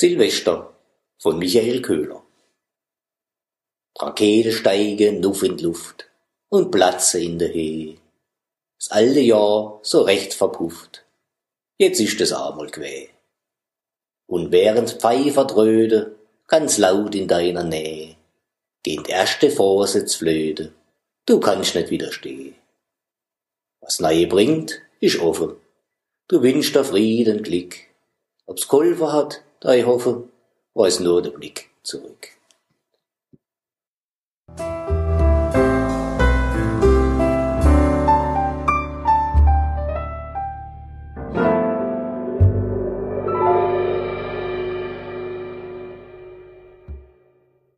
Silvester von Michael Köhler Rakete steigen nuff in die Luft und platze in der Höhe. Das alte Jahr so recht verpufft. Jetzt ist es einmal quä. Und während Pfeifer dröhte, ganz laut in deiner Nähe, gehen erste Vorsitz flöte, du kannst nicht widerstehen. Was Neue bringt, ist offen. Du wünschst dir Frieden, Glück. Ob's geholfen hat, da ich hoffe, weiß nur der Blick zurück.